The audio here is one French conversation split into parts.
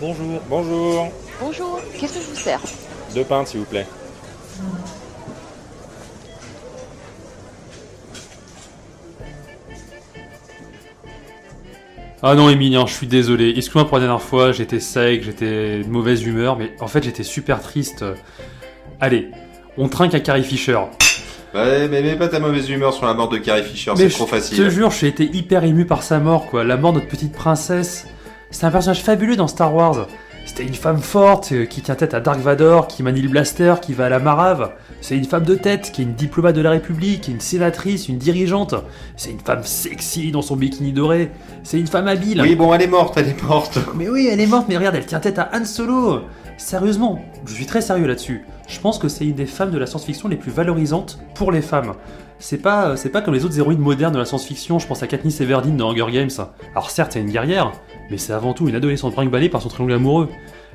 Bonjour. Bonjour. Bonjour, qu'est-ce que je vous sers? Deux pintes, s'il vous plaît. Ah non, Emilien, je suis désolé. Excuse-moi pour la dernière fois, j'étais sec, j'étais de mauvaise humeur, mais en fait j'étais super triste. Allez, on trinque à Carrie Fisher. Ouais, mais mets pas ta mauvaise humeur sur la mort de Carrie Fisher, c'est Mais trop Je te facile. jure, j'ai été hyper ému par sa mort, quoi. La mort de notre petite princesse. C'est un personnage fabuleux dans Star Wars. C'était une femme forte euh, qui tient tête à Dark Vador, qui manie le blaster, qui va à la marave. C'est une femme de tête, qui est une diplomate de la République, qui est une sénatrice, une dirigeante. C'est une femme sexy dans son bikini doré. C'est une femme habile. Oui, bon, elle est morte, elle est morte. Mais oui, elle est morte, mais regarde, elle tient tête à Han Solo. Sérieusement, je suis très sérieux là-dessus. Je pense que c'est une des femmes de la science-fiction les plus valorisantes pour les femmes. C'est pas, c'est pas comme les autres héroïnes modernes de la science-fiction, je pense à Katniss Everdeen dans Hunger Games. Alors certes, c'est une guerrière, mais c'est avant tout une adolescente brinque par son triangle amoureux.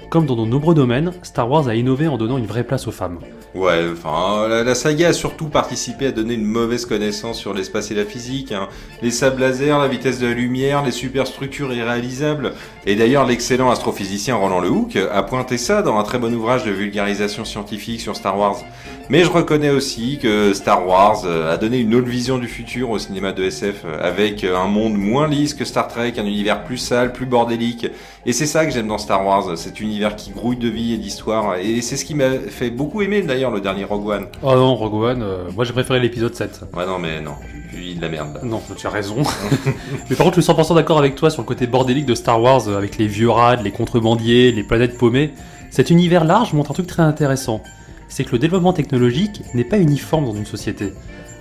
Comme dans de nombreux domaines, Star Wars a innové en donnant une vraie place aux femmes. Ouais, enfin, la, la saga a surtout participé à donner une mauvaise connaissance sur l'espace et la physique. hein. Les sables laser, la vitesse de la lumière, les superstructures irréalisables. Et d'ailleurs, l'excellent astrophysicien Roland Lehoucq a pointé ça dans un très bon ouvrage de vulgarisation scientifique sur Star Wars. Mais je reconnais aussi que Star Wars euh, a donné une autre vision du futur au cinéma de SF, euh, avec euh, un monde moins lisse que Star Trek, un univers plus sale, plus bordélique. Et c'est ça que j'aime dans Star Wars, cet univers qui grouille de vie et d'histoire. Et c'est ce qui m'a fait beaucoup aimer d'ailleurs le dernier Rogue One. Oh non, Rogue One, euh, moi j'ai préféré l'épisode 7. Ouais non mais non, suis de la merde. là. Non, tu as raison. mais par contre, je suis 100% d'accord avec toi sur le côté bordélique de Star Wars, avec les vieux rats, les contrebandiers, les planètes paumées. Cet univers large montre un truc très intéressant. C'est que le développement technologique n'est pas uniforme dans une société.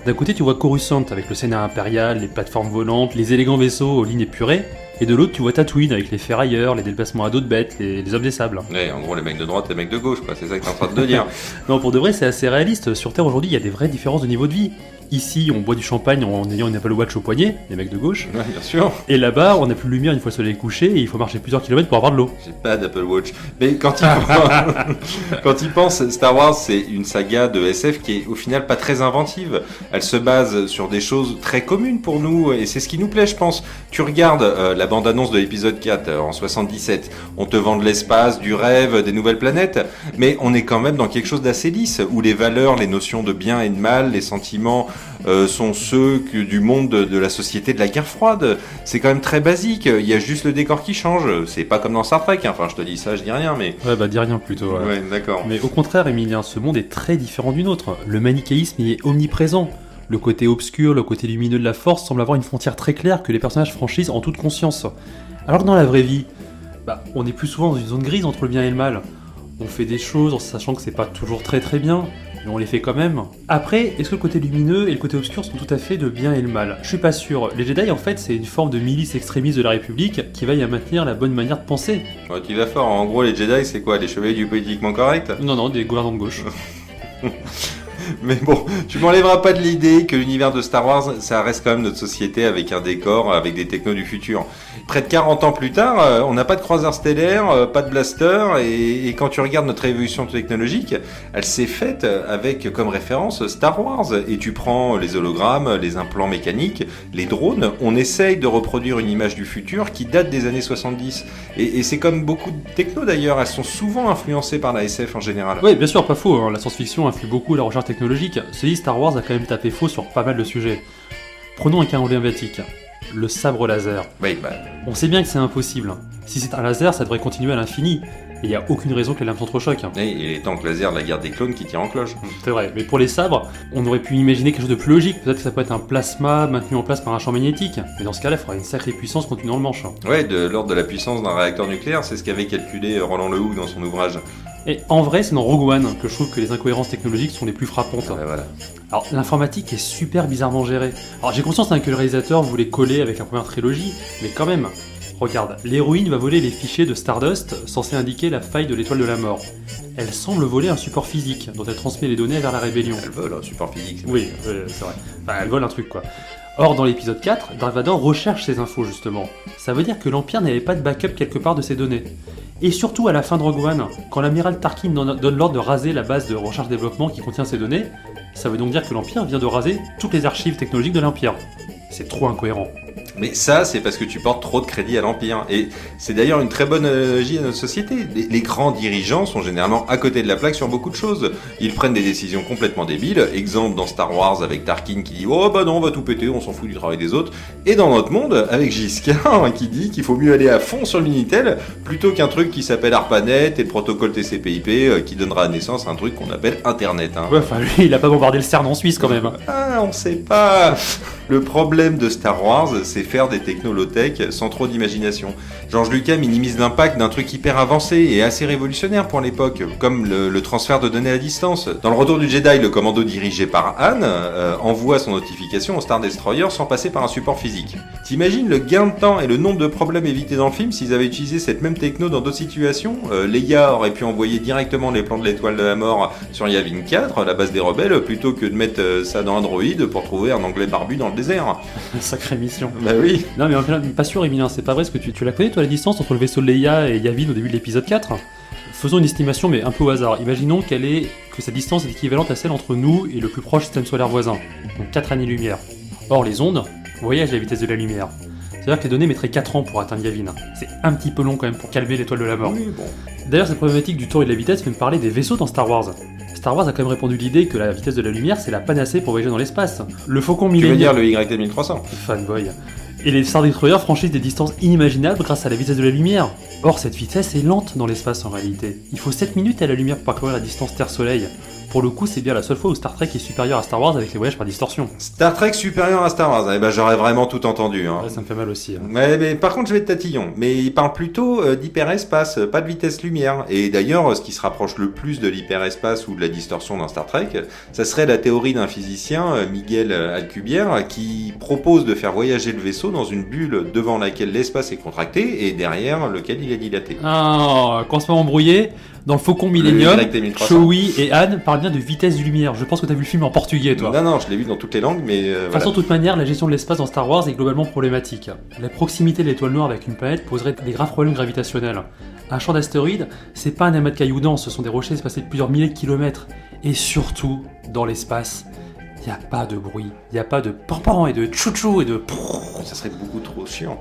D'un côté, tu vois Coruscant avec le Sénat impérial, les plateformes volantes, les élégants vaisseaux aux lignes épurées, et de l'autre, tu vois Tatooine avec les ferrailleurs, les déplacements à dos de bêtes, les, les hommes des sables. Ouais, en gros les mecs de droite, les mecs de gauche, quoi. C'est ça que t'es en train de dire. Non, pour de vrai, c'est assez réaliste. Sur Terre aujourd'hui, il y a des vraies différences de niveau de vie. Ici, on boit du champagne en ayant une Apple Watch au poignet, les mecs de gauche. ouais, bien sûr. Et là-bas, on n'a plus de lumière une fois le soleil couché et il faut marcher plusieurs kilomètres pour avoir de l'eau. J'ai pas d'Apple Watch. Mais quand il pense, quand il pense, Star Wars, c'est une saga de SF qui est au final pas très inventive. Elle se base sur des choses très communes pour nous et c'est ce qui nous plaît, je pense. Tu regardes euh, la bande-annonce de l'épisode 4 euh, en 77. On te vend de l'espace, du rêve, des nouvelles planètes, mais on est quand même dans quelque chose d'assez lisse où les valeurs, les notions de bien et de mal, les sentiments euh, sont ceux que, du monde de, de la société de la guerre froide. C'est quand même très basique. Il y a juste le décor qui change. C'est pas comme dans Star Trek. hein. Enfin, je te dis ça, je dis rien, mais. Ouais, bah dis rien plutôt. ouais. Ouais, d'accord. Mais au contraire, Emilien, ce monde est très différent du nôtre. Le manichéisme y est omniprésent. Le côté obscur, le côté lumineux de la force semble avoir une frontière très claire que les personnages franchissent en toute conscience. Alors que dans la vraie vie, bah, on est plus souvent dans une zone grise entre le bien et le mal. On fait des choses en sachant que c'est pas toujours très très bien, mais on les fait quand même. Après, est-ce que le côté lumineux et le côté obscur sont tout à fait de bien et le mal? Je suis pas sûr. Les Jedi, en fait, c'est une forme de milice extrémiste de la République qui veille à maintenir la bonne manière de penser. Ouais, tu vas fort. En gros, les Jedi, c'est quoi? Les chevaliers du politiquement correct? Non, non, des gouvernants de gauche. Mais bon, tu m'enlèveras pas de l'idée que l'univers de Star Wars, ça reste quand même notre société avec un décor, avec des technos du futur. Près de 40 ans plus tard, euh, on n'a pas de croiseur stellaire, euh, pas de blaster, et, quand tu regardes notre évolution technologique, elle s'est faite avec comme référence Star Wars. Et tu prends les hologrammes, les implants mécaniques, les drones, on essaye de reproduire une image du futur qui date des années 70. Et, c'est comme beaucoup de technos d'ailleurs, elles sont souvent influencées par la SF en général. Oui, bien sûr, pas faux. hein. La science-fiction influe beaucoup la recherche technologique. Ceci, Star Wars a quand même tapé faux sur pas mal de sujets. Prenons un cas emblématique. Le sabre laser. Oui, bah, On sait bien que c'est impossible. Si c'est un laser, ça devrait continuer à l'infini. Et il n'y a aucune raison que les lames s'entrechoquent. et, et les tanks laser de la guerre des clones qui tirent en cloche. C'est vrai, mais pour les sabres, on aurait pu imaginer quelque chose de plus logique. Peut-être que ça peut être un plasma maintenu en place par un champ magnétique. Mais dans ce cas-là, il faudrait une sacrée puissance contenue dans le manche. Ouais, de l'ordre de la puissance d'un réacteur nucléaire, c'est ce qu'avait calculé Roland Lehoucq dans son ouvrage. Et en vrai, c'est dans Rogue One que je trouve que les incohérences technologiques sont les plus frappantes. Voilà. Alors, l'informatique est super bizarrement gérée. Alors, j'ai conscience hein, que le réalisateur voulait coller avec la première trilogie, mais quand même. Regarde, l'héroïne va voler les fichiers de Stardust censés indiquer la faille de l'étoile de la mort. Elle semble voler un support physique dont elle transmet les données vers la rébellion. Elle vole, hein, support physique. c'est Oui, euh, c'est vrai. Enfin, elle vole un truc quoi. Or, dans l'épisode 4, Dark Vador recherche ces infos justement. Ça veut dire que l'Empire n'avait pas de backup quelque part de ces données. Et surtout à la fin de Rogue One, quand l'amiral Tarkin donne l'ordre de raser la base de recherche-développement qui contient ces données, ça veut donc dire que l'Empire vient de raser toutes les archives technologiques de l'Empire. C'est trop incohérent. Mais ça, c'est parce que tu portes trop de crédit à l'Empire. Et c'est d'ailleurs une très bonne analogie à notre société. Les, les grands dirigeants sont généralement à côté de la plaque sur beaucoup de choses. Ils prennent des décisions complètement débiles. Exemple dans Star Wars avec Tarkin qui dit Oh bah non, on va tout péter, on s'en fout du travail des autres. Et dans notre monde, avec Giscard qui dit qu'il faut mieux aller à fond sur le Minitel plutôt qu'un truc qui s'appelle ARPANET et le protocole TCP/IP euh, qui donnera naissance à un truc qu'on appelle Internet. hein. Ouais, enfin, lui, il a pas bombardé le CERN en Suisse quand même. Ah, on sait pas. Le problème de Star Wars, c'est faire des technos low-tech sans trop d'imagination. George Lucas minimise l'impact d'un truc hyper avancé et assez révolutionnaire pour l'époque, comme le, transfert de données à distance. Dans le Retour du Jedi, le commando dirigé par Han euh, envoie son notification au Star Destroyer sans passer par un support physique. T'imagines le gain de temps et le nombre de problèmes évités dans le film s'ils avaient utilisé cette même techno dans d'autres situations? Euh, Leia aurait pu envoyer directement les plans de l'étoile de la mort sur Yavin 4, la base des rebelles, plutôt que de mettre euh, ça dans Android pour trouver un anglais barbu dans le désert. Sacrée mission. Bah oui. Non, mais en fait, pas sûr, Emilien, c'est pas vrai, parce que tu, tu la connais, toi, la distance entre le vaisseau de Leia et Yavin au début de l'épisode 4 Faisons une estimation, mais un peu au hasard. Imaginons qu'elle est, que cette distance est équivalente à celle entre nous et le plus proche système solaire voisin, donc 4 années-lumière. Or, les ondes voyagent à la vitesse de la lumière. C'est-à-dire que les données mettraient 4 ans pour atteindre Yavin. C'est un petit peu long quand même pour calmer l'étoile de la mort. Oui, bon. D'ailleurs, cette problématique du temps et de la vitesse fait me parler des vaisseaux dans Star Wars. Star Wars a quand même répondu l'idée que la vitesse de la lumière c'est la panacée pour voyager dans l'espace. Le Faucon Tu veux dire le YT 1300 fanboy, et les Star Destroyers franchissent des distances inimaginables grâce à la vitesse de la lumière. Or, cette vitesse est lente dans l'espace en réalité. Il faut 7 minutes à la lumière pour parcourir la distance Terre-Soleil. Pour le coup, c'est bien la seule fois où Star Trek est supérieur à Star Wars avec les voyages par distorsion. Star Trek supérieur à Star Wars. Eh ben, j'aurais vraiment tout entendu. Hein. Ouais, ça me fait mal aussi. hein. Ouais, mais par contre, je vais être tatillon. Mais il parle plutôt euh, d'hyperespace, euh, pas de vitesse lumière. Et d'ailleurs, euh, ce qui se rapproche le plus de l'hyperespace ou de la distorsion dans Star Trek, ça serait la théorie d'un physicien, Miguel Alcubierre, qui propose de faire voyager le vaisseau dans une bulle devant laquelle l'espace est contracté et derrière lequel il est dilaté. Ah, quand on se fait embrouiller, dans le Faucon Millennium, Le YT 1300. Chewie et Anne parlent bien de vitesse de lumière. Je pense que t'as vu le film en portugais, toi. Non, non, je l'ai vu dans toutes les langues, mais euh, De toute voilà. façon, de toute manière, la gestion de l'espace dans Star Wars est globalement problématique. La proximité de l'étoile noire avec une planète poserait des graves problèmes gravitationnels. Un champ d'astéroïdes, c'est pas un amas de cailloux denses, ce sont des rochers espacés de plusieurs milliers de kilomètres. Et surtout, dans l'espace, il n'y a pas de bruit, il n'y a pas de pampan et de tchou et de Ça serait beaucoup trop chiant.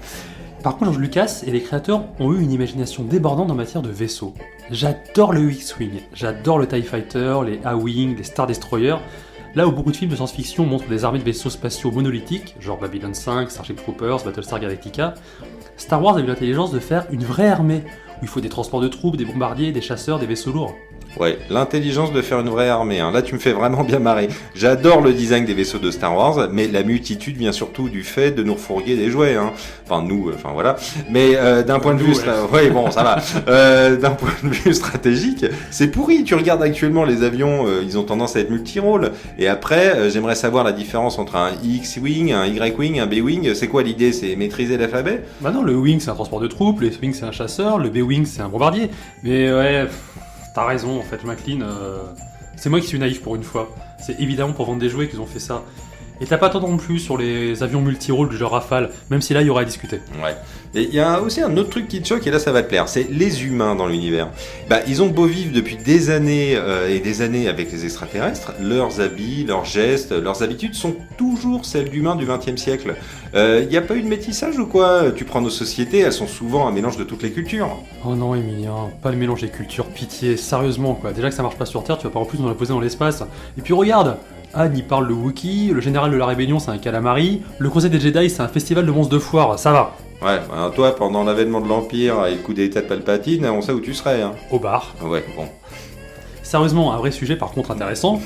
Par contre, George Lucas et les créateurs ont eu une imagination débordante en matière de vaisseaux. J'adore le X-Wing, j'adore le TIE Fighter, les A-Wing, les Star Destroyer. Là où beaucoup de films de science-fiction montrent des armées de vaisseaux spatiaux monolithiques, genre Babylon 5, Starship Troopers, Battlestar Galactica, Star Wars a eu l'intelligence de faire une vraie armée, où il faut des transports de troupes, des bombardiers, des chasseurs, des vaisseaux lourds. Ouais, l'intelligence de faire une vraie armée. hein. Là, tu me fais vraiment bien marrer. J'adore le design des vaisseaux de Star Wars, mais la multitude vient surtout du fait de nous refourguer des jouets. Hein. Enfin, nous, euh, enfin voilà. Mais euh, d'un point de vue, ouais. bon, ça va. Euh, d'un point de vue stratégique, c'est pourri. Tu regardes actuellement les avions, euh, ils ont tendance à être multi-rôles. Et après, j'aimerais savoir la différence entre un X-wing, un Y-wing, un B-wing. C'est quoi l'idée? C'est maîtriser l'alphabet? Bah non, le Wing c'est un transport de troupes, le X-Wing c'est un chasseur, le B-Wing c'est un bombardier. Mais ouais, pff, t'as raison en fait, McLean, euh, c'est moi qui suis naïf pour une fois. C'est évidemment pour vendre des jouets qu'ils ont fait ça. Et t'as pas tant non plus sur les avions multirôles du genre Rafale, même si là il y aurait à discuter. Ouais. Et il y a aussi un autre truc qui te choque, et là ça va te plaire, c'est les humains dans l'univers. Bah, ils ont beau vivre depuis des années euh, et des années avec les extraterrestres, leurs habits, leurs gestes, leurs habitudes sont toujours celles d'humains du XXe siècle. Il n'y a pas eu de métissage ou quoi? Tu prends nos sociétés, elles sont souvent un mélange de toutes les cultures. Oh non, Emilien, pas le mélange des cultures, pitié, sérieusement quoi. Déjà que ça marche pas sur Terre, tu vas pas en plus nous la poser dans l'espace. Et puis regarde Anne il parle le Wookie, le général de la rébellion c'est un calamari, le conseil des Jedi c'est un festival de monstres de foire, ça va. Ouais, enfin, toi, pendant l'avènement de l'Empire et le coup d'état de Palpatine, on sait où tu serais. Hein. Au bar. Ouais, bon. Sérieusement, un vrai sujet par contre intéressant,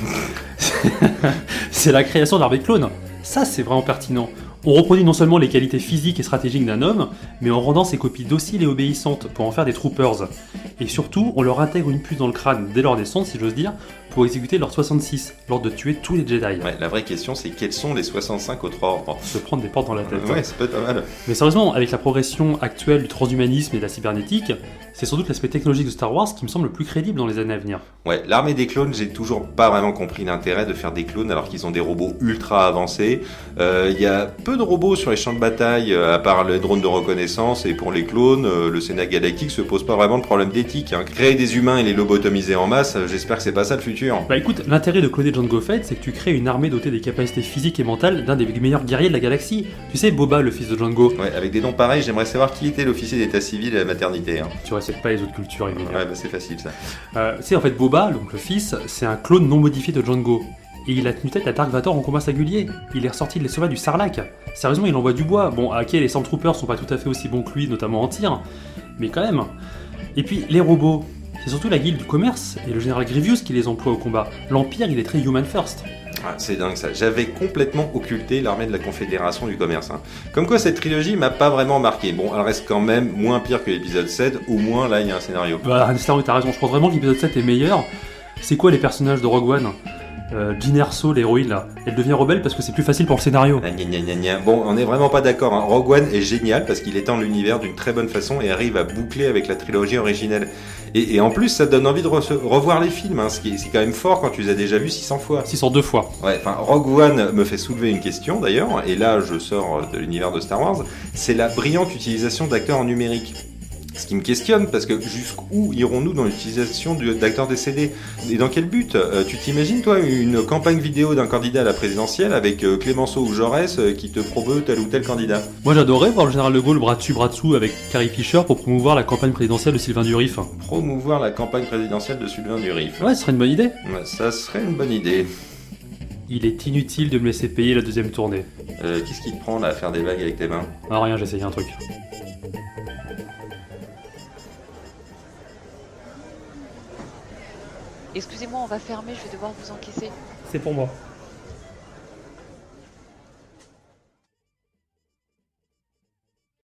c'est la création d'armées clones. Ça, c'est vraiment pertinent. On reproduit non seulement les qualités physiques et stratégiques d'un homme, mais en rendant ses copies dociles et obéissantes pour en faire des troopers. Et surtout, on leur intègre une puce dans le crâne dès leur naissance, si j'ose dire, pour exécuter leur 66, l'ordre de tuer tous les Jedi. Ouais, la vraie question, c'est quels sont les 65 autres ordres Se prendre des portes dans la tête. Ouais, c'est pas mal. Mais sérieusement, avec la progression actuelle du transhumanisme et de la cybernétique, C'est sans doute l'aspect technologique de Star Wars qui me semble le plus crédible dans les années à venir. Ouais, l'armée des clones, j'ai toujours pas vraiment compris l'intérêt de faire des clones alors qu'ils ont des robots ultra avancés. Euh, Il y a peu de robots sur les champs de bataille, euh, à part les drones de reconnaissance, et pour les clones, euh, le Sénat galactique se pose pas vraiment de problème d'éthique. hein. Créer des humains et les lobotomiser en masse, euh, j'espère que c'est pas ça le futur. Bah écoute, l'intérêt de cloner Jango Fett, c'est que tu crées une armée dotée des capacités physiques et mentales d'un des meilleurs guerriers de la galaxie. Tu sais, Boba, le fils de Jango. Ouais, avec des noms pareils, j'aimerais savoir qui était l'officier d'état civil à la maternité. Hein. Tu respectes pas les autres cultures, évidemment. Ouais, bah c'est facile ça. Euh, tu sais, en fait, Boba, donc le fils, c'est un clone non modifié de Jango. Et il a tenu tête à Dark Vador en combat singulier. Il est ressorti de les sommets du Sarlacc. Sérieusement, il envoie du bois. Bon, à quel les Stormtroopers sont pas tout à fait aussi bons que lui, notamment en tir. Mais quand même. Et puis, les robots. C'est surtout la guilde du commerce et le général Grievous qui les emploie au combat. L'Empire, il est très human first. Ah, c'est dingue ça. J'avais complètement occulté l'armée de la Confédération du commerce. hein. Comme quoi cette trilogie m'a pas vraiment marqué. Bon, elle reste quand même moins pire que l'épisode 7. Au moins là, il y a un scénario. Bah, Wars, t'as raison. Je pense vraiment que l'épisode 7 est meilleur. C'est quoi les personnages de Rogue One? Euh, Jyn Erso, l'héroïne là, elle devient rebelle parce que c'est plus facile pour le scénario. Gna, gna, gna, gna. Bon, on est vraiment pas d'accord. hein. Rogue One est génial parce qu'il étend l'univers d'une très bonne façon et arrive à boucler avec la trilogie originelle. Et, et en plus, ça donne envie de re- revoir les films, hein, ce qui est, c'est quand même fort quand tu les as déjà vus 600 fois. 602 fois. Ouais, enfin, Rogue One me fait soulever une question d'ailleurs, et là je sors de l'univers de Star Wars, c'est la brillante utilisation d'acteurs en numérique. Ce qui me questionne, parce que jusqu'où irons-nous dans l'utilisation d'acteurs décédés Et dans quel but? Euh, Tu t'imagines, toi, une campagne vidéo d'un candidat à la présidentielle avec euh, Clémenceau ou Jaurès euh, qui te promeut tel ou tel candidat? Moi j'adorais voir le général de Gaulle bras dessus bras dessous avec Carrie Fisher pour promouvoir la campagne présidentielle de Sylvain Durif. Promouvoir la campagne présidentielle de Sylvain Durif. Ouais, ce serait une bonne idée. Ouais, Ça serait une bonne idée. Il est inutile de me laisser payer la deuxième tournée. Euh, Qu'est-ce qui te prend là à faire des vagues avec tes mains? Ah rien, j'essaye un truc. Excusez-moi, on va fermer, je vais devoir vous encaisser. C'est pour moi.